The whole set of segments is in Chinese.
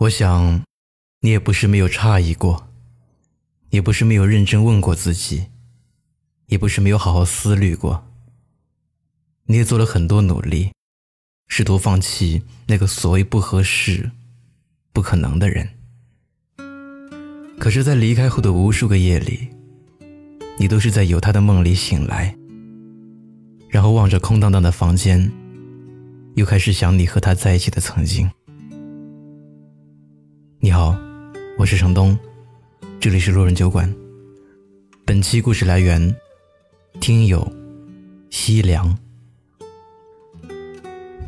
我想，你也不是没有诧异过，也不是没有认真问过自己，也不是没有好好思虑过。你也做了很多努力，试图放弃那个所谓不合适、不可能的人。可是，在离开后的无数个夜里，你都是在有他的梦里醒来，然后望着空荡荡的房间，又开始想你和他在一起的曾经。你好，我是程东，这里是路人酒馆。本期故事来源：听友西凉。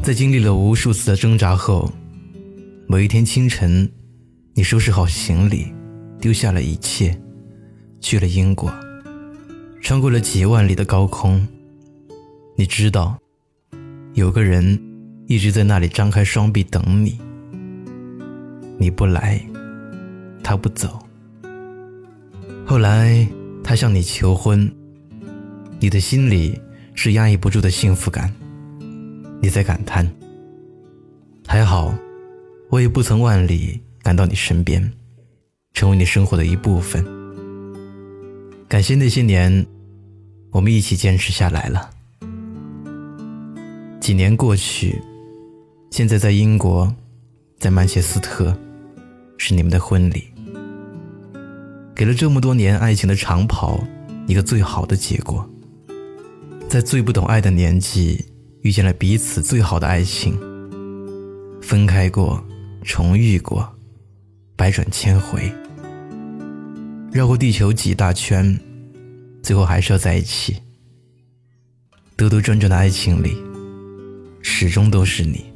在经历了无数次的挣扎后，某一天清晨，你收拾好行李，丢下了一切，去了英国，穿过了几万里的高空。你知道，有个人一直在那里张开双臂等你。你不来，他不走。后来他向你求婚，你的心里是压抑不住的幸福感。你在感叹：还好，我也不曾万里赶到你身边，成为你生活的一部分。感谢那些年，我们一起坚持下来了。几年过去，现在在英国，在曼彻斯特。是你们的婚礼，给了这么多年爱情的长跑一个最好的结果。在最不懂爱的年纪，遇见了彼此最好的爱情。分开过，重遇过，百转千回，绕过地球几大圈，最后还是要在一起。兜兜转转的爱情里，始终都是你。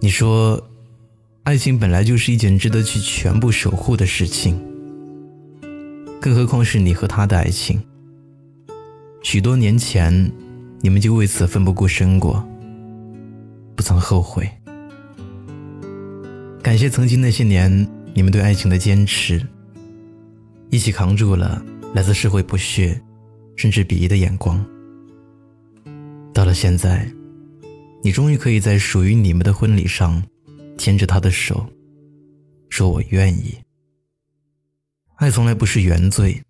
你说。爱情本来就是一件值得去全部守护的事情，更何况是你和他的爱情。许多年前，你们就为此奋不顾身过，不曾后悔。感谢曾经那些年你们对爱情的坚持，一起扛住了来自社会不屑，甚至鄙夷的眼光。到了现在，你终于可以在属于你们的婚礼上。牵着他的手，说：“我愿意。”爱从来不是原罪，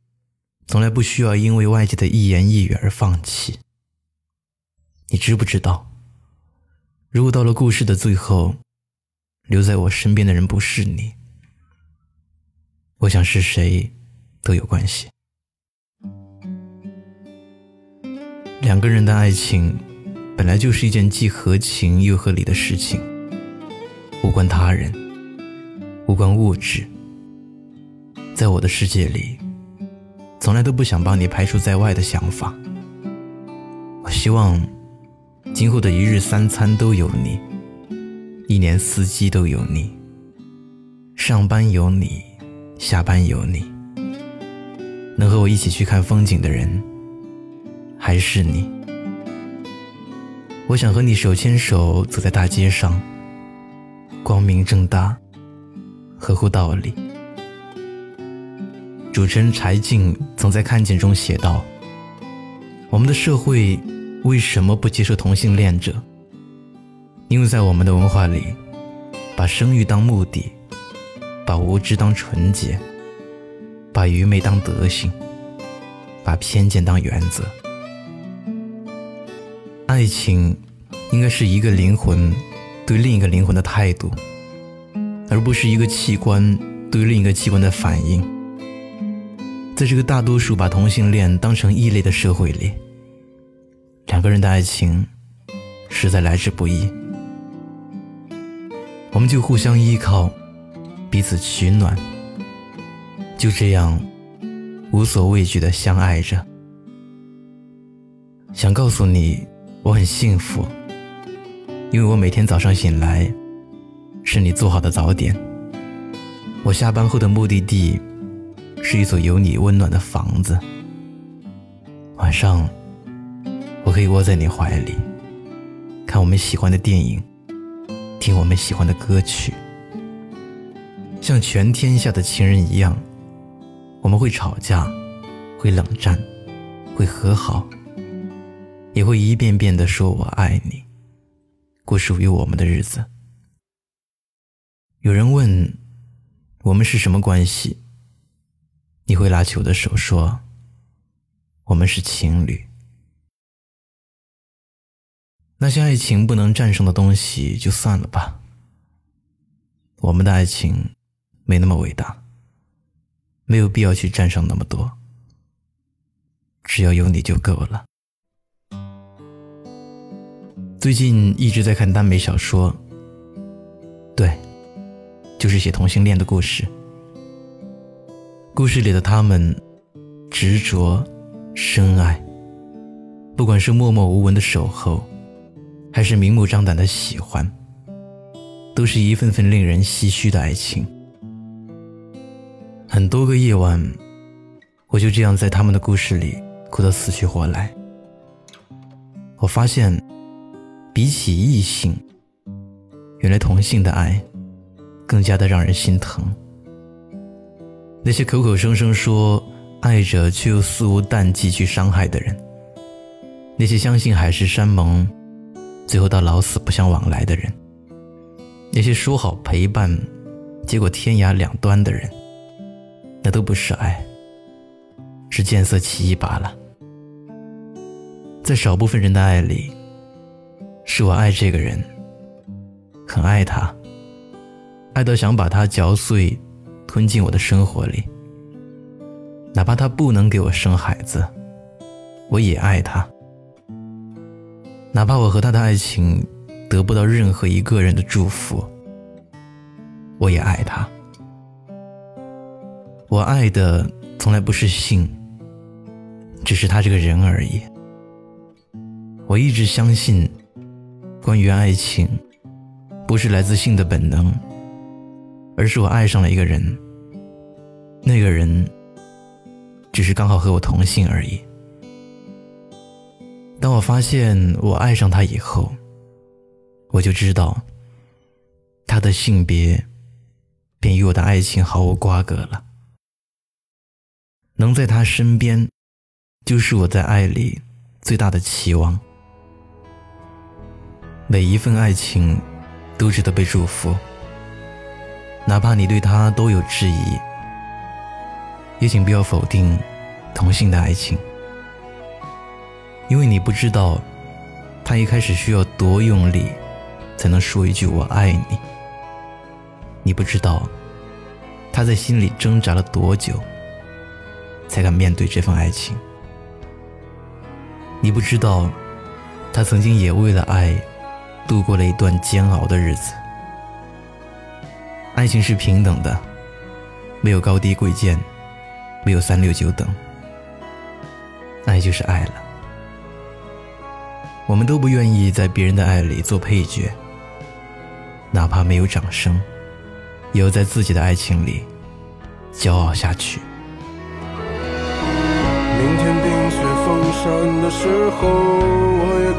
从来不需要因为外界的一言一语而放弃。你知不知道，如果到了故事的最后，留在我身边的人不是你，我想是谁都有关系。两个人的爱情，本来就是一件既合情又合理的事情。无关他人，无关物质，在我的世界里，从来都不想把你排除在外的想法。我希望今后的一日三餐都有你，一年四季都有你，上班有你，下班有你，能和我一起去看风景的人还是你。我想和你手牵手走在大街上。光明正大，合乎道理。主持人柴静曾在《看见》中写道：“我们的社会为什么不接受同性恋者？因为在我们的文化里，把生育当目的，把无知当纯洁，把愚昧当德行，把偏见当原则。爱情应该是一个灵魂。”对另一个灵魂的态度，而不是一个器官对另一个器官的反应。在这个大多数把同性恋当成异类的社会里，两个人的爱情实在来之不易。我们就互相依靠，彼此取暖，就这样无所畏惧的相爱着。想告诉你，我很幸福。因为我每天早上醒来，是你做好的早点。我下班后的目的地，是一所有你温暖的房子。晚上，我可以窝在你怀里，看我们喜欢的电影，听我们喜欢的歌曲。像全天下的情人一样，我们会吵架，会冷战，会和好，也会一遍遍的说我爱你。过属于我们的日子。有人问我们是什么关系，你会拉起我的手说：“我们是情侣。”那些爱情不能战胜的东西就算了吧。我们的爱情没那么伟大，没有必要去战胜那么多。只要有你就够了。最近一直在看耽美小说，对，就是写同性恋的故事。故事里的他们执着、深爱，不管是默默无闻的守候。还是明目张胆的喜欢，都是一份份令人唏嘘的爱情。很多个夜晚，我就这样在他们的故事里哭得死去活来。我发现，比起异性，原来同性的爱更加的让人心疼。那些口口声声说爱着却又肆无忌去伤害的人，那些相信海誓山盟。最后到老死不相往来的人，那些说好陪伴，结果天涯两端的人，那都不是爱，是见色起意罢了。在少部分人的爱里，是我爱这个人，很爱他，爱到想把他嚼碎，吞进我的生活里。哪怕他不能给我生孩子，我也爱他。哪怕我和他的爱情得不到任何一个人的祝福，我也爱他。我爱的从来不是性，只是他这个人而已。我一直相信，关于爱情，不是来自性的本能，而是我爱上了一个人，那个人只是刚好和我同性而已。当我发现我爱上他以后，我就知道，他的性别便与我的爱情毫无瓜葛了。能在他身边，就是我在爱里最大的期望。每一份爱情都值得被祝福，哪怕你对他都有质疑，也请不要否定同性的爱情。因为你不知道，他一开始需要多用力，才能说一句“我爱你”。你不知道，他在心里挣扎了多久，才敢面对这份爱情。你不知道，他曾经也为了爱，度过了一段煎熬的日子。爱情是平等的，没有高低贵贱，没有三六九等，爱就是爱了。我们都不愿意在别人的爱里做配角，哪怕没有掌声，也要在自己的爱情里骄傲下去。明天冰雪封山的时候，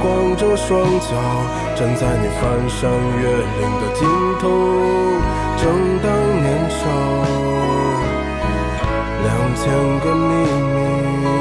光着双脚站在你翻山越岭的尽头，正当年少，两千个秘密。